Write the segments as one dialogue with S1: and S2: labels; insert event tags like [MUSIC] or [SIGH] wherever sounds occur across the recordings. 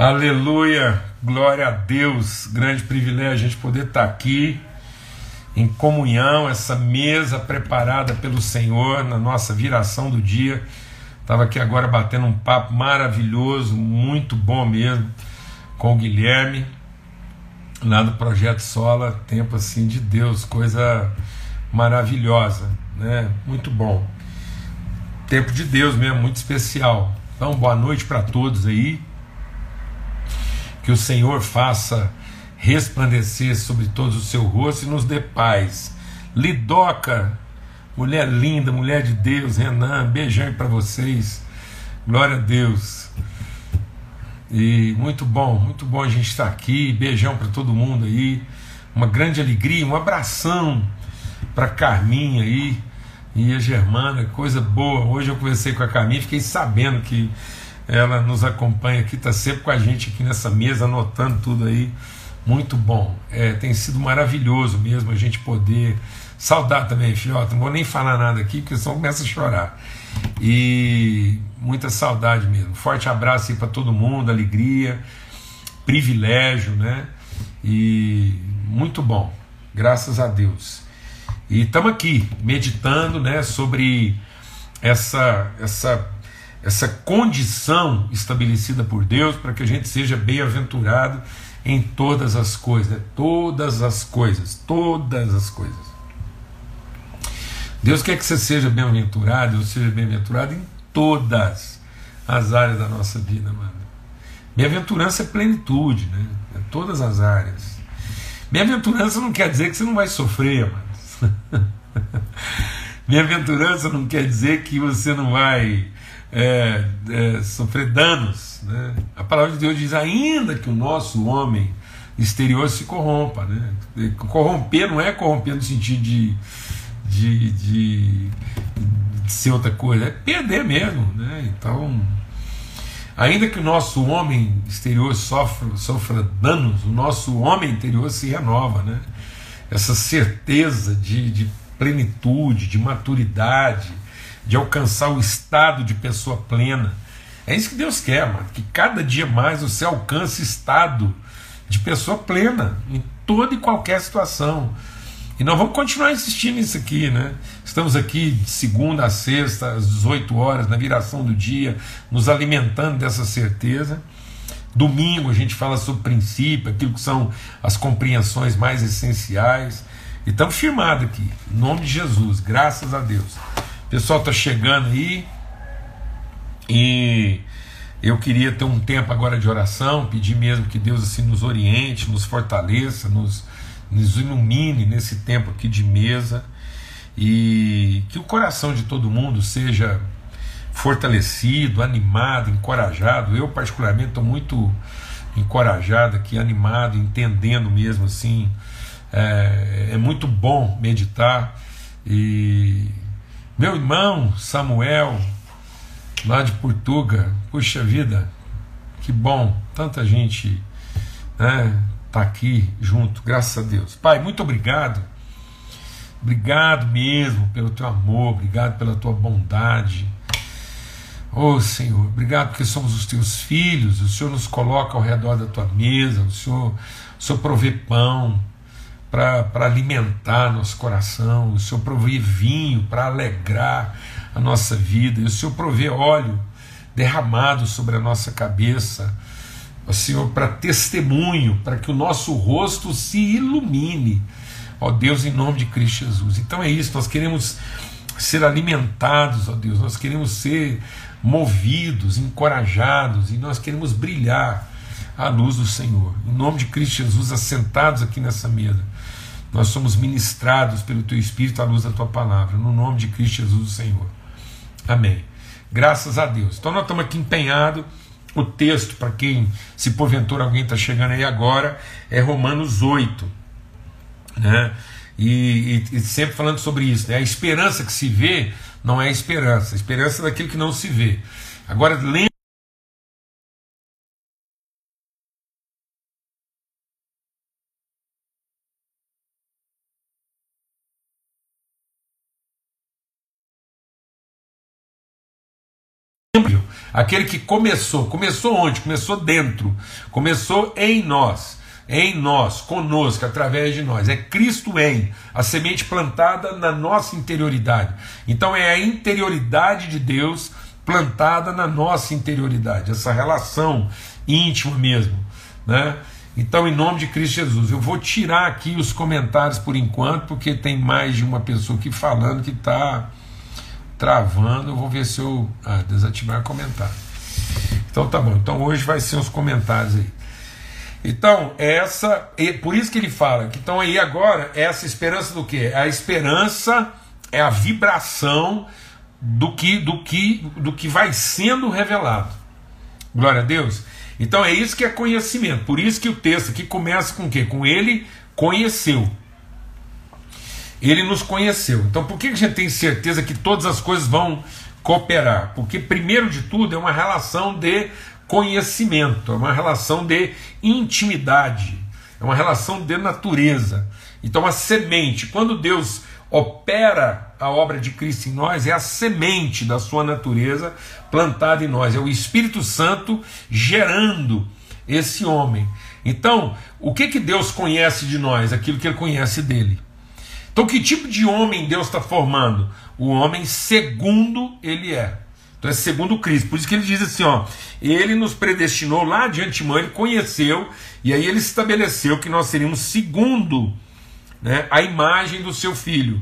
S1: Aleluia, glória a Deus, grande privilégio a gente poder estar aqui em comunhão, essa mesa preparada pelo Senhor na nossa viração do dia. Estava aqui agora batendo um papo maravilhoso, muito bom mesmo, com o Guilherme, lá do Projeto Sola, tempo assim de Deus, coisa maravilhosa, né? Muito bom. Tempo de Deus mesmo, muito especial. Então, boa noite para todos aí que o Senhor faça resplandecer sobre todos o seu rosto e nos dê paz. Lidoca, mulher linda, mulher de Deus, Renan, beijão para vocês. Glória a Deus. E muito bom, muito bom a gente estar aqui. Beijão para todo mundo aí. Uma grande alegria, um abração para Carminha aí e a Germana, coisa boa. Hoje eu conversei com a Carminha, fiquei sabendo que ela nos acompanha aqui, está sempre com a gente aqui nessa mesa, anotando tudo aí. Muito bom. É, tem sido maravilhoso mesmo a gente poder. Saudar também, filhota. Não vou nem falar nada aqui, porque senão começa a chorar. E muita saudade mesmo. Forte abraço aí para todo mundo, alegria, privilégio, né? E muito bom, graças a Deus. E estamos aqui meditando, né, sobre essa essa essa condição estabelecida por Deus para que a gente seja bem-aventurado em todas as coisas, né? todas as coisas, todas as coisas. Deus quer que você seja bem-aventurado, eu seja bem-aventurado em todas as áreas da nossa vida, mano. Bem-aventurança é plenitude, né? É todas as áreas. Bem-aventurança não quer dizer que você não vai sofrer, mano. [LAUGHS] Bem-aventurança não quer dizer que você não vai é, é, sofrer danos. Né? A palavra de Deus diz: ainda que o nosso homem exterior se corrompa. Né? Corromper não é corromper no sentido de, de, de, de ser outra coisa, é perder mesmo. Né? Então, ainda que o nosso homem exterior sofra, sofra danos, o nosso homem interior se renova. Né? Essa certeza de, de plenitude, de maturidade de alcançar o estado de pessoa plena. É isso que Deus quer, mano, que cada dia mais você alcance estado de pessoa plena em toda e qualquer situação. E nós vamos continuar insistindo nisso aqui, né? Estamos aqui de segunda a sexta, às 18 horas, na viração do dia, nos alimentando dessa certeza. Domingo a gente fala sobre princípio, aquilo que são as compreensões mais essenciais. E estamos firmados aqui, em nome de Jesus, graças a Deus. O pessoal está chegando aí e eu queria ter um tempo agora de oração, pedir mesmo que Deus assim nos oriente, nos fortaleça, nos, nos ilumine nesse tempo aqui de mesa e que o coração de todo mundo seja fortalecido, animado, encorajado. Eu particularmente estou muito encorajado aqui, animado, entendendo mesmo assim. É, é muito bom meditar e meu irmão Samuel, lá de Portugal, puxa vida, que bom, tanta gente né, tá aqui junto, graças a Deus. Pai, muito obrigado. Obrigado mesmo pelo teu amor, obrigado pela tua bondade. Oh Senhor, obrigado porque somos os teus filhos, o Senhor nos coloca ao redor da tua mesa, o Senhor, o Senhor provê pão, para alimentar nosso coração, o Senhor provê vinho para alegrar a nossa vida, o Senhor provê óleo derramado sobre a nossa cabeça, o Senhor para testemunho, para que o nosso rosto se ilumine, ó Deus, em nome de Cristo Jesus. Então é isso, nós queremos ser alimentados, ó Deus, nós queremos ser movidos, encorajados, e nós queremos brilhar à luz do Senhor. Em nome de Cristo Jesus, assentados aqui nessa mesa, nós somos ministrados pelo Teu Espírito à luz da Tua palavra, no nome de Cristo Jesus, o Senhor. Amém. Graças a Deus. Então nós estamos aqui empenhados. O texto, para quem, se porventura alguém está chegando aí agora, é Romanos 8. Né? E, e, e, sempre falando sobre isso. Né? A esperança que se vê não é esperança. A esperança é daquilo que não se vê. Agora, lembra Aquele que começou, começou onde? Começou dentro, começou em nós, em nós, conosco, através de nós. É Cristo em, a semente plantada na nossa interioridade. Então é a interioridade de Deus plantada na nossa interioridade, essa relação íntima mesmo, né? Então, em nome de Cristo Jesus, eu vou tirar aqui os comentários por enquanto, porque tem mais de uma pessoa aqui falando que está travando. Vou ver se eu ah, desativar comentário. Então tá bom. Então hoje vai ser os comentários aí. Então, essa, por isso que ele fala que então aí agora essa esperança do que? A esperança é a vibração do que do que do que vai sendo revelado. Glória a Deus. Então é isso que é conhecimento. Por isso que o texto aqui começa com o quê? Com ele conheceu. Ele nos conheceu. Então por que a gente tem certeza que todas as coisas vão cooperar? Porque, primeiro de tudo, é uma relação de conhecimento, é uma relação de intimidade, é uma relação de natureza. Então a semente, quando Deus opera a obra de Cristo em nós, é a semente da sua natureza plantada em nós, é o Espírito Santo gerando esse homem. Então, o que, que Deus conhece de nós? Aquilo que ele conhece dele. Então, que tipo de homem Deus está formando? O homem segundo ele é. Então é segundo Cristo. Por isso que ele diz assim: ó, ele nos predestinou lá de antemão, ele conheceu, e aí ele estabeleceu que nós seríamos segundo né, a imagem do seu filho,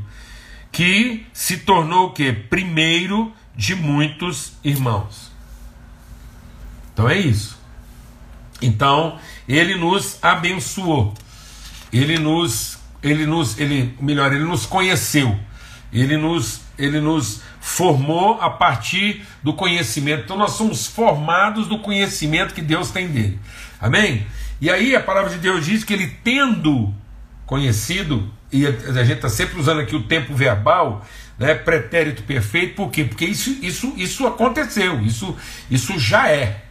S1: que se tornou o quê? Primeiro de muitos irmãos. Então é isso. Então, ele nos abençoou. Ele nos ele nos ele melhor, ele nos conheceu. Ele nos ele nos formou a partir do conhecimento. Então nós somos formados do conhecimento que Deus tem dele. Amém? E aí a palavra de Deus diz que ele tendo conhecido, e a gente está sempre usando aqui o tempo verbal, né, pretérito perfeito, por quê? Porque isso, isso, isso aconteceu, isso, isso já é.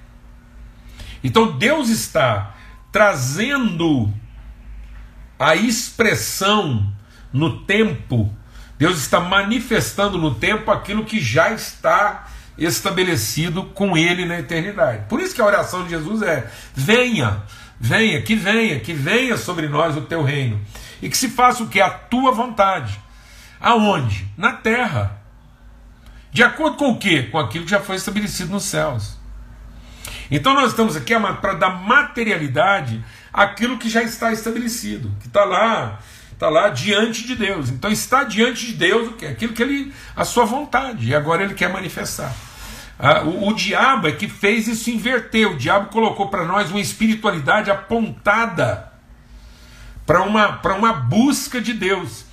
S1: Então Deus está trazendo a expressão no tempo, Deus está manifestando no tempo aquilo que já está estabelecido com Ele na eternidade. Por isso que a oração de Jesus é: venha, venha, que venha, que venha sobre nós o teu reino. E que se faça o que? A tua vontade. Aonde? Na terra. De acordo com o que? Com aquilo que já foi estabelecido nos céus. Então nós estamos aqui para dar materialidade àquilo que já está estabelecido, que está lá, está lá diante de Deus. Então está diante de Deus aquilo que ele, a sua vontade, e agora ele quer manifestar. Ah, o, o, diabo é que fez isso inverter. O diabo colocou para nós uma espiritualidade apontada para uma, uma busca de Deus.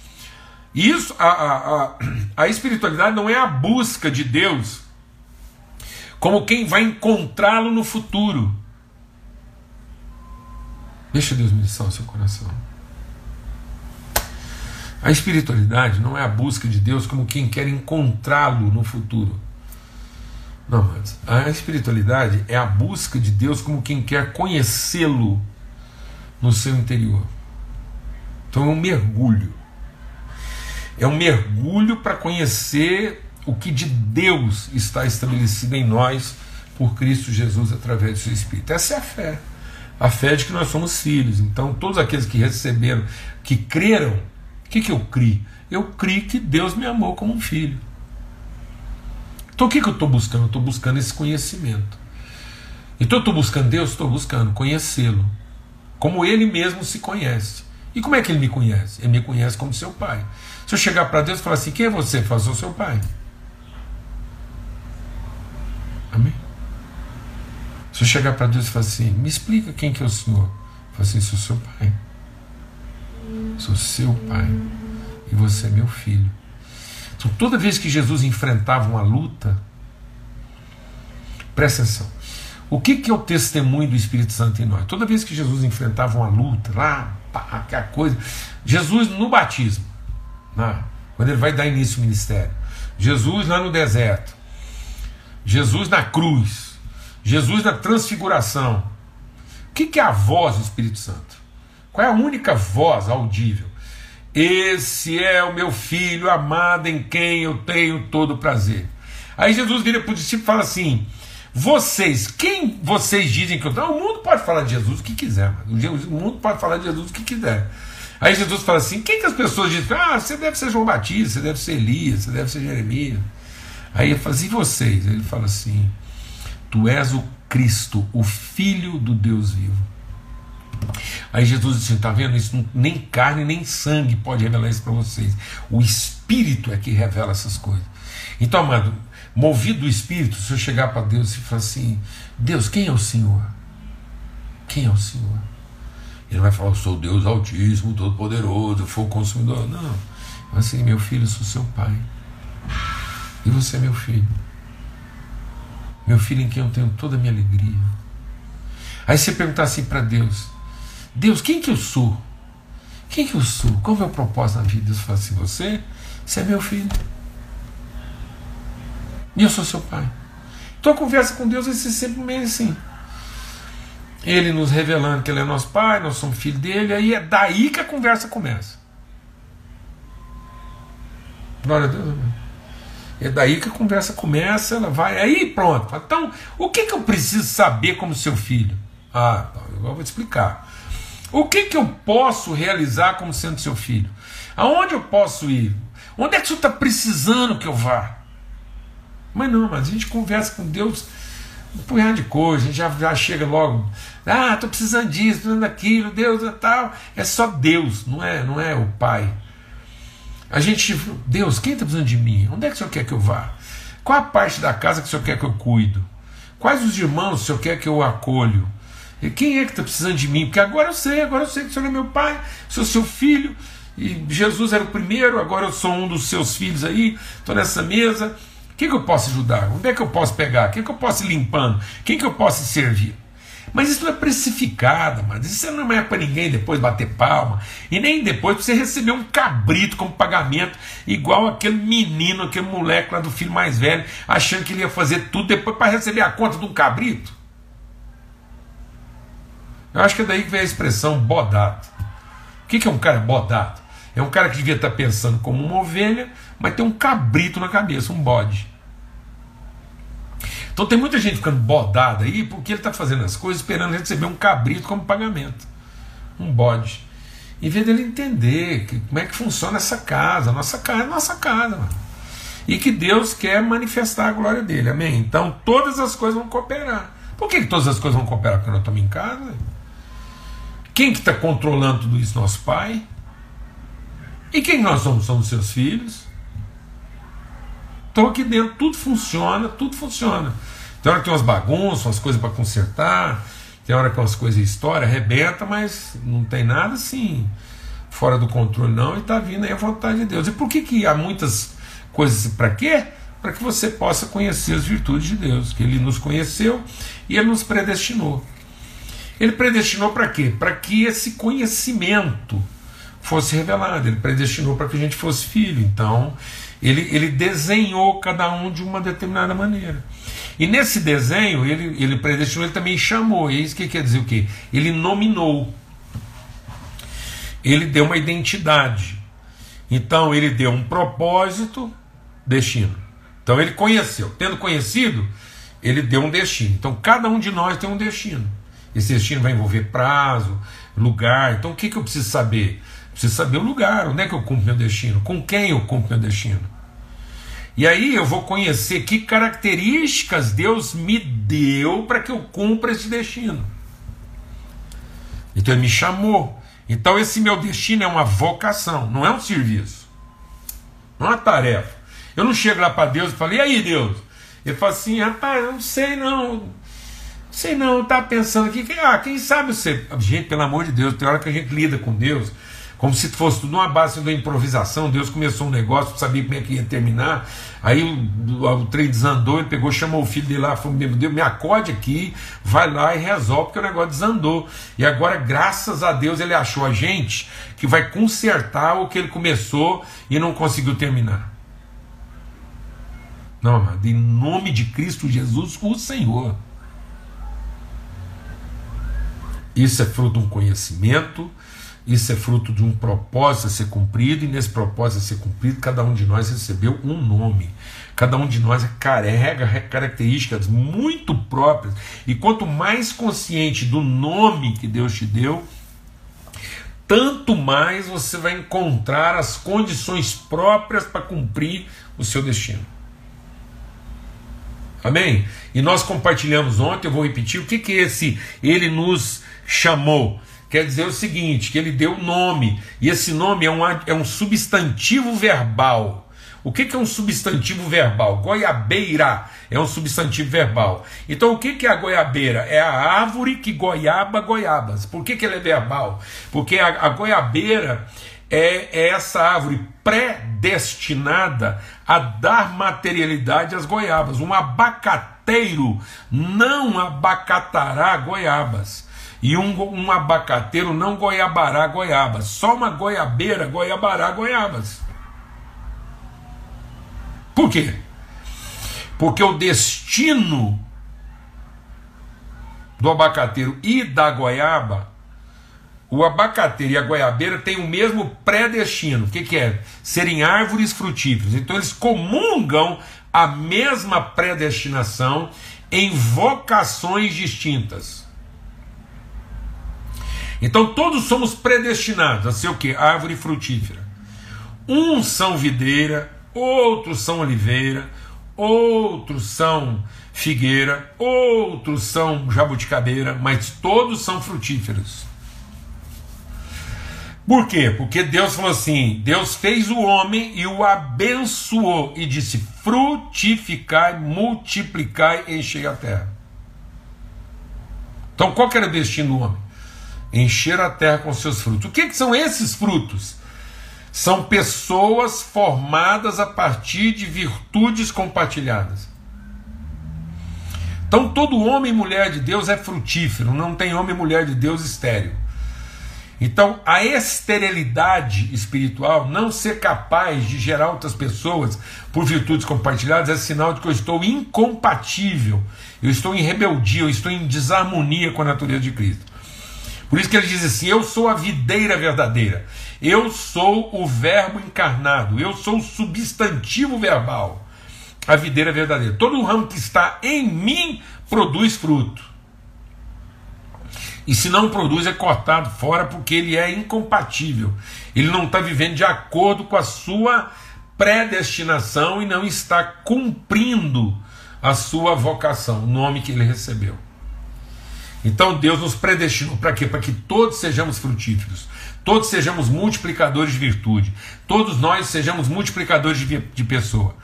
S1: Isso, a, a, a, [CLEARS THROAT] a espiritualidade não é a busca de Deus como quem vai encontrá-lo no futuro. Deixa Deus ministrar o seu coração. A espiritualidade não é a busca de Deus como quem quer encontrá-lo no futuro. Não, mas a espiritualidade é a busca de Deus como quem quer conhecê-lo no seu interior. Então é um mergulho. É um mergulho para conhecer o que de Deus está estabelecido em nós por Cristo Jesus através do seu Espírito. Essa é a fé. A fé de que nós somos filhos. Então, todos aqueles que receberam, que creram, o que, que eu criei? Eu criei que Deus me amou como um filho. Então o que, que eu estou buscando? Eu estou buscando esse conhecimento. Então eu estou buscando Deus? Estou buscando conhecê-lo. Como ele mesmo se conhece. E como é que ele me conhece? Ele me conhece como seu pai. Se eu chegar para Deus e falar assim: quem é você? Fala, sou seu pai. Amém? Se eu chegar para Deus e falar assim: me explica quem que é o Senhor. Fala assim: sou seu pai. Sou seu pai. E você é meu filho. Então, toda vez que Jesus enfrentava uma luta, presta atenção. O que, que é o testemunho do Espírito Santo em nós? Toda vez que Jesus enfrentava uma luta, lá, pá, aquela coisa. Jesus no batismo, né? quando ele vai dar início ao ministério. Jesus lá no deserto. Jesus na cruz. Jesus na transfiguração. O que, é a voz do Espírito Santo? Qual é a única voz audível? Esse é o meu filho amado em quem eu tenho todo prazer. Aí Jesus vira para o discípulo e fala assim: vocês, quem vocês dizem que eu sou? O mundo pode falar de Jesus o que quiser, mano. o mundo pode falar de Jesus o que quiser. Aí Jesus fala assim: quem que as pessoas dizem? Ah, você deve ser João Batista, você deve ser Elias, você deve ser Jeremias. Aí ele fala assim: e vocês? Ele fala assim: Tu és o Cristo, o Filho do Deus vivo. Aí Jesus disse: está vendo isso? Nem carne nem sangue pode revelar isso para vocês. O Espírito é que revela essas coisas. Então, amado, movido do Espírito, se eu chegar para Deus e falar assim: Deus, quem é o Senhor? Quem é o Senhor? Ele vai falar: Eu sou Deus Altíssimo, Todo-Poderoso, fogo consumidor. Não. Assim, meu filho, eu sou seu pai. E você é meu filho. Meu filho em quem eu tenho toda a minha alegria. Aí você perguntar assim para Deus: Deus, quem que eu sou? Quem que eu sou? Qual é o meu propósito na vida? Deus fala assim: Você, você é meu filho. E eu sou seu pai. Então a conversa com Deus vai ser sempre meio assim. Ele nos revelando que Ele é nosso pai, nós somos filho dele, aí é daí que a conversa começa. Glória a Deus. É daí que a conversa começa, ela vai. Aí pronto. Então, o que, que eu preciso saber como seu filho? Ah, eu vou te explicar. O que, que eu posso realizar como sendo seu filho? Aonde eu posso ir? Onde é que senhor está precisando que eu vá? Mas não, mas a gente conversa com Deus um punhado de coisa, a gente já, já chega logo, ah, estou precisando disso, precisando daquilo, Deus e tal. É só Deus, não é, não é o Pai. A gente, Deus, quem está precisando de mim? Onde é que o Senhor quer que eu vá? Qual a parte da casa que o Senhor quer que eu cuido? Quais os irmãos o Senhor quer que eu acolho? E quem é que está precisando de mim? Porque agora eu sei, agora eu sei que o Senhor é meu pai, sou seu filho, e Jesus era o primeiro, agora eu sou um dos seus filhos aí, estou nessa mesa. O que, eu posso ajudar? Onde é que eu posso pegar? O que, que eu posso ir limpando? Quem que eu posso servir? Mas isso não é precificado, mas isso não é para ninguém depois bater palma, e nem depois você receber um cabrito como pagamento, igual aquele menino, aquele moleque lá do filho mais velho, achando que ele ia fazer tudo depois para receber a conta de um cabrito. Eu acho que é daí que vem a expressão bodado. O que é um cara bodado? É um cara que devia estar pensando como uma ovelha, mas tem um cabrito na cabeça, um bode. Então tem muita gente ficando bodada aí porque ele está fazendo as coisas esperando receber um cabrito como pagamento, um bode. Em vez dele entender que, como é que funciona essa casa, nossa casa é nossa casa, mano. e que Deus quer manifestar a glória dele, amém? Então todas as coisas vão cooperar. Por que, que todas as coisas vão cooperar quando nós estamos em casa? Quem que está controlando tudo isso? Nosso pai. E quem nós somos? Somos seus filhos. Então aqui dentro tudo funciona, tudo funciona. Tem hora que tem umas bagunças, umas coisas para consertar, tem hora que umas coisas história, arrebenta, mas não tem nada assim fora do controle não, e está vindo aí a vontade de Deus. E por que, que há muitas coisas para quê? Para que você possa conhecer as virtudes de Deus, que Ele nos conheceu e Ele nos predestinou. Ele predestinou para quê? Para que esse conhecimento fosse revelado. Ele predestinou para que a gente fosse filho. Então, ele, ele desenhou cada um de uma determinada maneira. E nesse desenho, ele, ele predestinou, ele também chamou. E isso que quer dizer o quê? Ele nominou. Ele deu uma identidade. Então, ele deu um propósito, destino. Então, ele conheceu. Tendo conhecido, ele deu um destino. Então, cada um de nós tem um destino. Esse destino vai envolver prazo, lugar. Então, o que, que eu preciso saber? Preciso saber o lugar, onde é que eu cumpro meu destino, com quem eu cumpro meu destino. E aí eu vou conhecer que características Deus me deu para que eu cumpra esse destino. Então ele me chamou. Então esse meu destino é uma vocação, não é um serviço. Não é uma tarefa. Eu não chego lá para Deus e falo, e aí Deus? Ele fala assim, rapaz, eu não sei não. Sei não, tá pensando aqui, ah, quem sabe você. Gente, pelo amor de Deus, tem hora que a gente lida com Deus como se fosse tudo uma base da improvisação. Deus começou um negócio, sabia como é que ia terminar. Aí o, o, trem desandou, ele pegou, chamou o filho dele lá, falou: Meu Deus, me acorde aqui, vai lá e resolve, porque o negócio desandou. E agora, graças a Deus, ele achou a gente que vai consertar o que ele começou e não conseguiu terminar. Não, amado, em nome de Cristo Jesus, o Senhor. Isso é fruto de um conhecimento Isso é fruto de um propósito a ser cumprido, e nesse propósito a ser cumprido, cada um de nós recebeu um nome. Cada um de nós carrega características muito próprias. E quanto mais consciente do nome que Deus te deu, tanto mais você vai encontrar as condições próprias para cumprir o seu destino. Amém? E nós compartilhamos ontem, eu vou repetir, o que, que esse ele nos chamou? Quer dizer o seguinte: que ele deu nome, e esse nome é um, é um substantivo verbal. O que, que é um substantivo verbal? Goiabeira é um substantivo verbal. Então, o que, que é a goiabeira? É a árvore que goiaba goiabas. Por que, que ela é verbal? Porque a, a goiabeira é, é essa árvore predestinada a dar materialidade às goiabas. Um abacateiro não abacatará goiabas. E um, um abacateiro não goiabará goiabas. Só uma goiabeira goiabará goiabas. Por quê? Porque o destino do abacateiro e da goiaba, o abacateiro e a goiabeira têm o mesmo predestino. O que, que é? Serem árvores frutíferas. Então eles comungam a mesma predestinação em vocações distintas. Então todos somos predestinados a ser o que? Árvore frutífera. Uns são videira, outros são oliveira, outros são figueira, outros são jabuticabeira, mas todos são frutíferos. Por quê? Porque Deus falou assim: Deus fez o homem e o abençoou e disse: frutificai, multiplicai, enchei a terra. Então, qual que era o destino do homem? Encher a terra com seus frutos. O que, que são esses frutos? São pessoas formadas a partir de virtudes compartilhadas. Então, todo homem e mulher de Deus é frutífero, não tem homem e mulher de Deus estéreo. Então, a esterilidade espiritual, não ser capaz de gerar outras pessoas por virtudes compartilhadas, é sinal de que eu estou incompatível, eu estou em rebeldia, eu estou em desarmonia com a natureza de Cristo. Por isso que ele diz assim: Eu sou a videira verdadeira. Eu sou o verbo encarnado, eu sou o substantivo verbal, a videira verdadeira. Todo ramo que está em mim produz fruto. E se não produz, é cortado fora porque ele é incompatível. Ele não está vivendo de acordo com a sua predestinação e não está cumprindo a sua vocação, o nome que ele recebeu. Então Deus nos predestinou para quê? Para que todos sejamos frutíferos todos sejamos multiplicadores de virtude, todos nós sejamos multiplicadores de, de pessoa.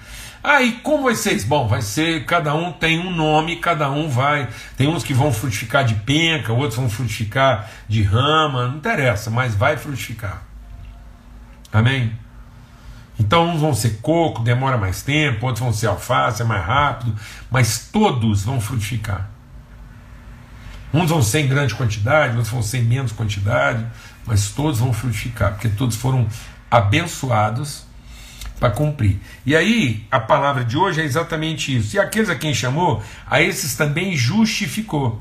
S1: Aí ah, como vai ser isso? Bom, vai ser, cada um tem um nome, cada um vai. Tem uns que vão frutificar de penca, outros vão frutificar de rama, não interessa, mas vai frutificar. Amém? Então uns vão ser coco, demora mais tempo, outros vão ser alface, é mais rápido, mas todos vão frutificar. Uns vão ser em grande quantidade, outros vão ser em menos quantidade, mas todos vão frutificar, porque todos foram abençoados para cumprir. E aí, a palavra de hoje é exatamente isso. E aqueles a quem chamou, a esses também justificou.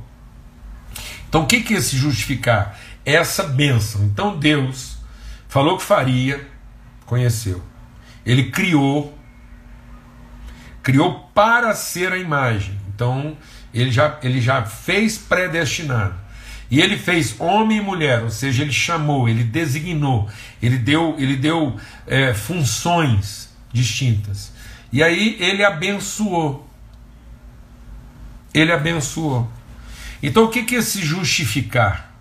S1: Então, o que, que é esse justificar? Essa bênção. Então, Deus falou que faria, conheceu. Ele criou, criou para ser a imagem. Então, ele já, ele já fez predestinado. E ele fez homem e mulher, ou seja, ele chamou, ele designou, ele deu, ele deu é, funções distintas. E aí ele abençoou. Ele abençoou. Então o que, que é se justificar?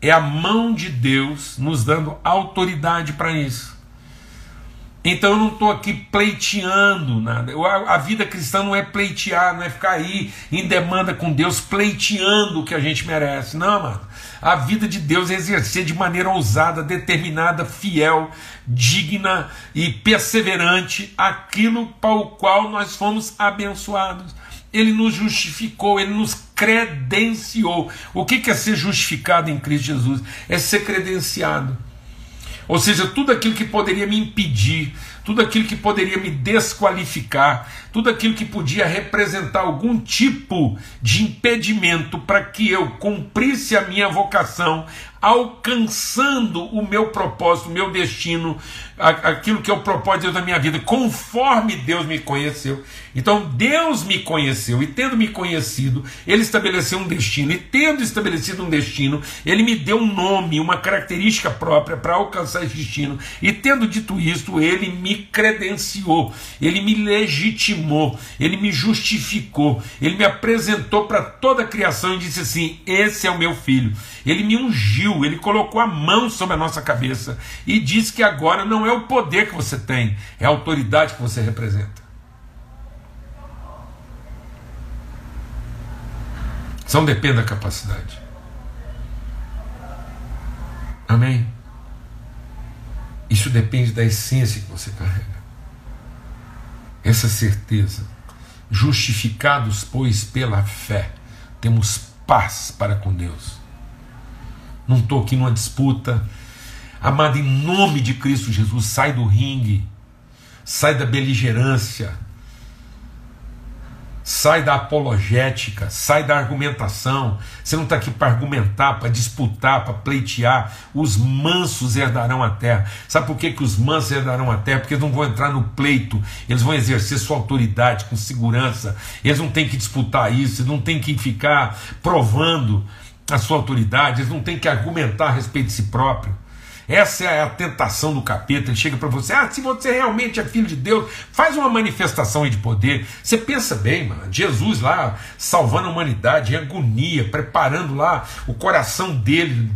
S1: É a mão de Deus nos dando autoridade para isso. Então eu não estou aqui pleiteando nada. A, vida cristã não é pleitear, não é ficar aí em demanda com Deus, pleiteando o que a gente merece. Não, mano. A vida de Deus é exercer de maneira ousada, determinada, fiel, digna e perseverante aquilo para o qual nós fomos abençoados. Ele nos justificou, ele nos credenciou. O que é ser justificado em Cristo Jesus? É ser credenciado. Ou seja, tudo aquilo que poderia me impedir, tudo aquilo que poderia me desqualificar, tudo aquilo que podia representar algum tipo de impedimento para que eu cumprisse a minha vocação, alcançando o meu propósito, o meu destino, aquilo que é o propósito da minha vida, conforme Deus me conheceu. Então Deus me conheceu e tendo me conhecido, Ele estabeleceu um destino, e tendo estabelecido um destino, Ele me deu um nome, uma característica própria para alcançar esse destino, e tendo dito isto, Ele me credenciou, Ele me legitimou, Ele me justificou, Ele me apresentou para toda a criação e disse assim: Esse é o meu filho. Ele me ungiu, ele colocou a mão sobre a nossa cabeça e disse que agora não é o poder que você tem, é a autoridade que você representa. Não depende da capacidade. Amém? Isso depende da essência que você carrega. Essa certeza. Justificados, pois, pela fé, temos paz para com Deus não estou aqui numa disputa. Amado, em nome de Cristo Jesus, sai do ringue, sai da beligerância, sai da apologética, sai da argumentação. Você não está aqui para argumentar, para disputar, para pleitear. Os mansos herdarão a terra. Sabe por que, que os mansos herdarão a terra? Porque eles não vão entrar no pleito, eles vão exercer sua autoridade com segurança. Eles não têm que disputar isso, eles não têm que ficar provando a sua autoridade, eles não têm que argumentar a respeito de si próprio. Essa é a tentação do capeta. Ele chega para você: ah, se você realmente é filho de Deus, faz uma manifestação aí de poder. Você pensa bem, mano. Jesus lá salvando a humanidade em agonia, preparando lá o coração dele,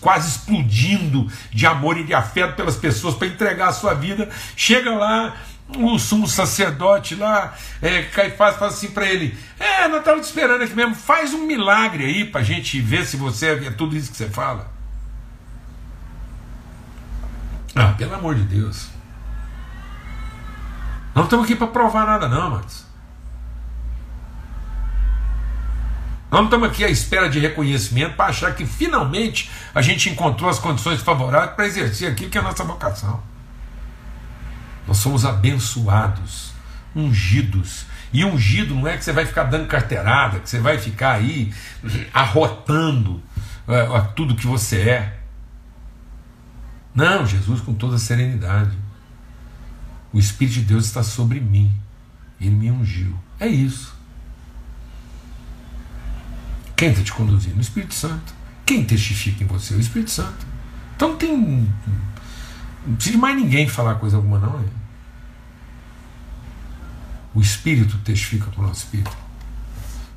S1: quase explodindo de amor e de afeto pelas pessoas para entregar a sua vida. Chega lá, o sumo sacerdote lá, é, Caifás fala assim para ele: É, nós estávamos esperando aqui mesmo, faz um milagre aí para a gente ver se você é tudo isso que você fala. Ah, pelo amor de Deus. Não estamos aqui para provar nada, não, Matos. Não estamos aqui à espera de reconhecimento para achar que finalmente a gente encontrou as condições favoráveis para exercer aquilo que é a nossa vocação. Nós somos abençoados, ungidos. E ungido não é que você vai ficar dando carteirada, que você vai ficar aí arrotando é, tudo que você é. Não, Jesus, com toda serenidade. O Espírito de Deus está sobre mim. Ele me ungiu. É isso. Quem está te conduzindo? O Espírito Santo. Quem testifica em você? O Espírito Santo. Então tem não precisa de mais ninguém falar coisa alguma, não. É? O Espírito testifica para o nosso Espírito.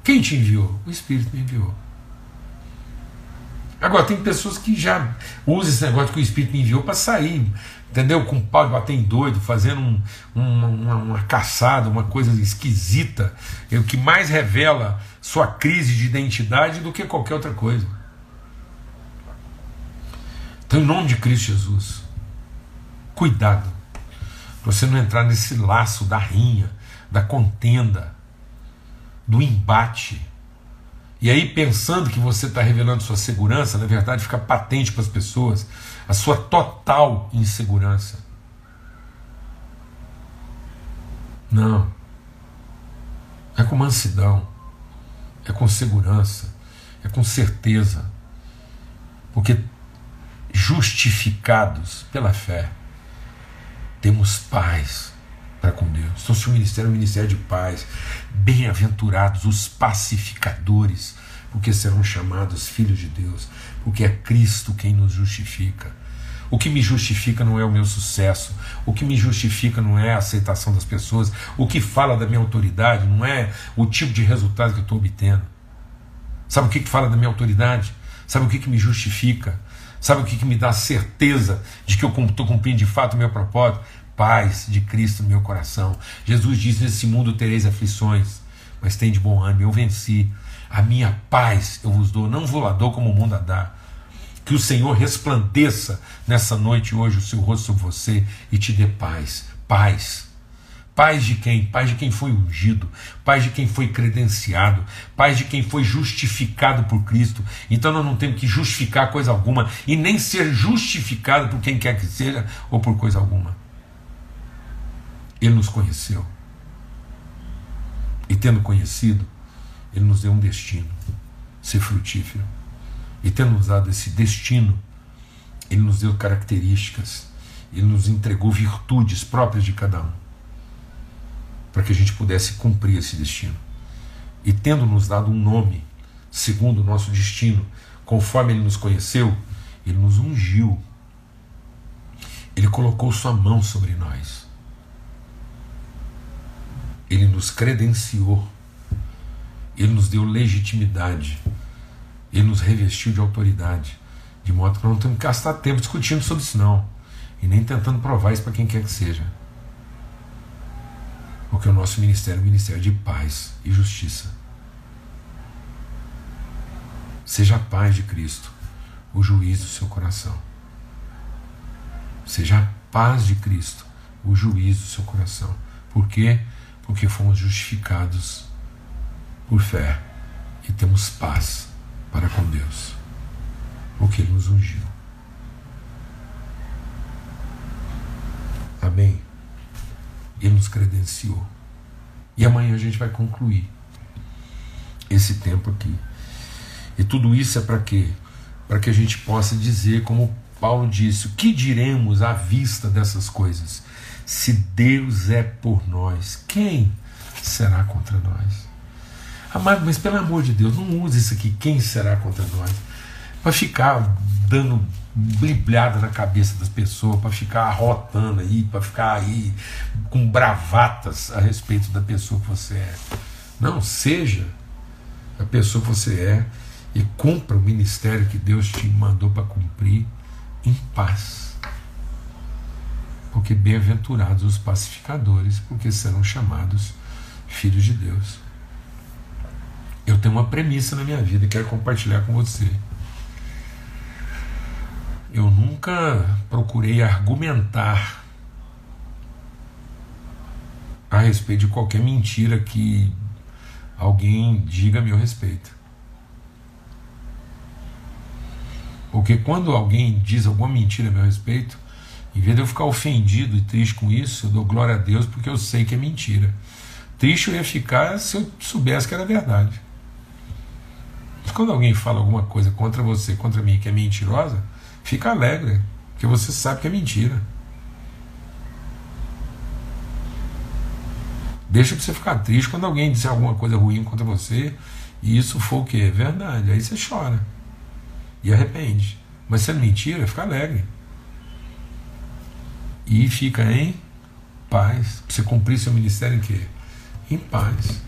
S1: Quem te enviou? O Espírito me enviou. Agora, tem pessoas que já usam esse negócio que o Espírito me enviou para sair, entendeu? Com o pau de bater em doido, fazendo um, uma, uma, uma, caçada, uma coisa esquisita, é o que mais revela sua crise de identidade do que qualquer outra coisa. Então, em nome de Cristo Jesus, Cuidado, para você não entrar nesse laço da rinha, da contenda, do embate. E aí, pensando que você está revelando sua segurança, na verdade fica patente para as pessoas a sua total insegurança. Não. É com mansidão, é com segurança, é com certeza. Porque justificados pela fé temos paz para com Deus. Então, se o ministério é um ministério de paz, bem-aventurados os pacificadores, porque serão chamados filhos de Deus, porque é Cristo quem nos justifica. O que me justifica não é o meu sucesso, o que me justifica não é a aceitação das pessoas, o que fala da minha autoridade não é o tipo de resultado que eu estou obtendo. Sabe o que, que fala da minha autoridade? Sabe o que, que me justifica? Sabe o que, que me dá certeza de que eu estou cumprindo de fato o meu propósito? Paz de Cristo no meu coração. Jesus diz: Nesse mundo tereis aflições, mas tem de bom ânimo, eu venci. A minha paz eu vos dou, não vou lá dou como o mundo a dá. Que o Senhor resplandeça nessa noite hoje o seu rosto sobre você e te dê paz. Paz Paz de quem? Paz de quem foi ungido, paz de quem foi credenciado, paz de quem foi justificado por Cristo. Então nós não temos que justificar coisa alguma e nem ser justificado por quem quer que seja ou por coisa alguma. Ele nos conheceu. E tendo conhecido, ele nos deu um destino: ser frutífero. E tendo nos dado esse destino, Ele nos deu características, Ele nos entregou virtudes próprias de cada um, para que a gente pudesse cumprir esse destino. E tendo nos dado um nome, segundo o nosso destino, conforme Ele nos conheceu, Ele nos ungiu. Ele colocou Sua mão sobre nós. Ele nos credenciou. Ele nos deu legitimidade. Ele nos revestiu de autoridade. De modo que não temos que gastar tempo discutindo sobre isso, não. E nem tentando provar isso para quem quer que seja. Porque o nosso ministério é um ministério de paz e justiça. Seja a paz de Cristo o juiz do seu coração. Seja a paz de Cristo o juiz do seu coração. Por quê? Porque fomos justificados por fé e temos paz para com Deus, porque Ele nos ungiu. Amém? Ele nos credenciou. E amanhã a gente vai concluir esse tempo aqui. E tudo isso é para quê? Para que a gente possa dizer, como Paulo disse, o que diremos à vista dessas coisas? Se Deus é por nós, quem será contra nós? Amado, mas pelo amor de Deus, não use isso aqui, quem será contra nós? Para ficar dando bliblhada na cabeça das pessoas, para ficar arrotando aí, para ficar aí com bravatas a respeito da pessoa que você é. Não, seja a pessoa que você é e cumpra o ministério que Deus te mandou para cumprir em paz. Porque bem-aventurados os pacificadores, porque serão chamados filhos de Deus. Eu tenho uma premissa na minha vida e quero compartilhar com você. Eu nunca procurei argumentar a respeito de qualquer mentira que alguém diga a meu respeito. Porque quando alguém diz alguma mentira a meu respeito, em vez de eu ficar ofendido e triste com isso, eu dou glória a Deus porque eu sei que é mentira. Triste eu ia ficar se eu soubesse que era verdade. Mas quando alguém fala alguma coisa contra você, contra mim, que é mentirosa, fica alegre, porque você sabe que é mentira. Deixa você ficar triste quando alguém disser alguma coisa ruim contra você e isso for o que? Verdade. Aí você chora e arrepende. Mas se é mentira, fica alegre. E fica em paz. Você cumprir seu ministério em quê? Em paz.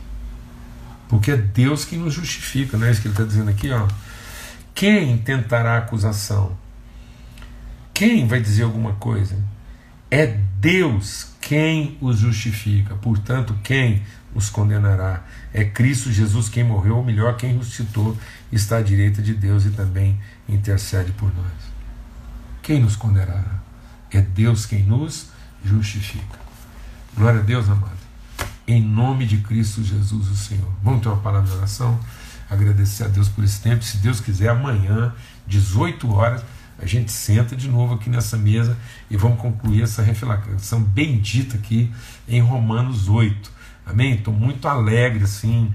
S1: Porque é Deus quem nos justifica, não é isso que ele está dizendo aqui? Ó. Quem tentará acusação? Quem vai dizer alguma coisa? É Deus quem os justifica. Portanto, quem os condenará? É Cristo Jesus quem morreu, ou melhor, quem ressuscitou, está à direita de Deus e também intercede por nós. Quem nos condenará? É Deus quem nos justifica. Glória a Deus, amado em nome de Cristo Jesus, o Senhor. Vamos ter uma palavra de oração, agradecer a Deus por esse tempo. Se Deus quiser, amanhã, 18 horas, a gente senta de novo aqui nessa mesa e vamos concluir essa reflexão bendita aqui em Romanos 8. Amém? Estou muito alegre assim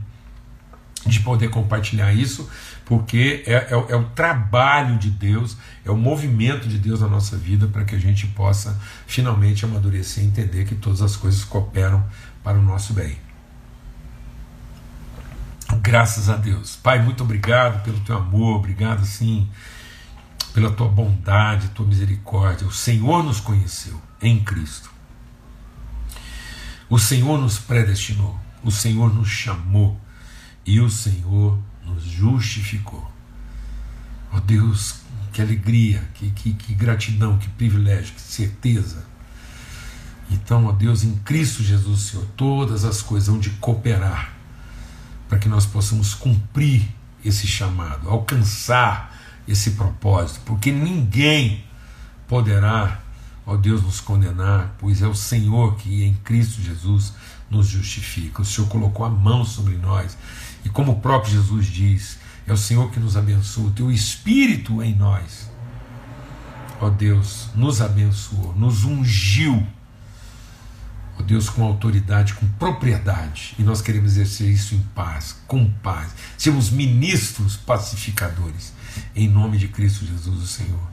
S1: de poder compartilhar isso, porque é, é, é, o trabalho de Deus, é o movimento de Deus na nossa vida para que a gente possa finalmente amadurecer e entender que todas as coisas cooperam para o nosso bem. Graças a Deus. Pai, muito obrigado pelo teu amor, obrigado sim pela tua bondade, tua misericórdia. O Senhor nos conheceu em Cristo. O Senhor nos predestinou, o Senhor nos chamou e o Senhor nos justificou. Ó oh Deus, que alegria, que, que, que gratidão, que privilégio, que certeza então, ó Deus, em Cristo Jesus, Senhor, todas as coisas vão de cooperar para que nós possamos cumprir esse chamado, alcançar esse propósito, porque ninguém poderá, ó Deus, nos condenar, pois é o Senhor que em Cristo Jesus nos justifica. O Senhor colocou a mão sobre nós, e como o próprio Jesus diz, é o Senhor que nos abençoa, o teu Espírito em nós, ó Deus, nos abençoou, nos ungiu ó Deus, com autoridade, com propriedade, e nós queremos exercer isso em paz, com paz. Sermos ministros pacificadores, em nome de Cristo Jesus, o Senhor,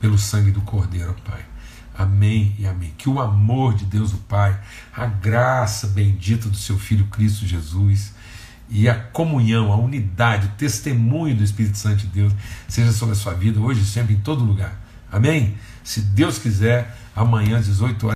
S1: pelo sangue do Cordeiro, Pai. Amém e amém. Que o amor de Deus, o Pai, a graça bendita do seu Filho Cristo Jesus e a comunhão, a unidade, o testemunho do Espírito Santo de Deus seja sobre a sua vida, hoje e sempre, em todo lugar. Amém? Se Deus quiser, amanhã às 18 horas.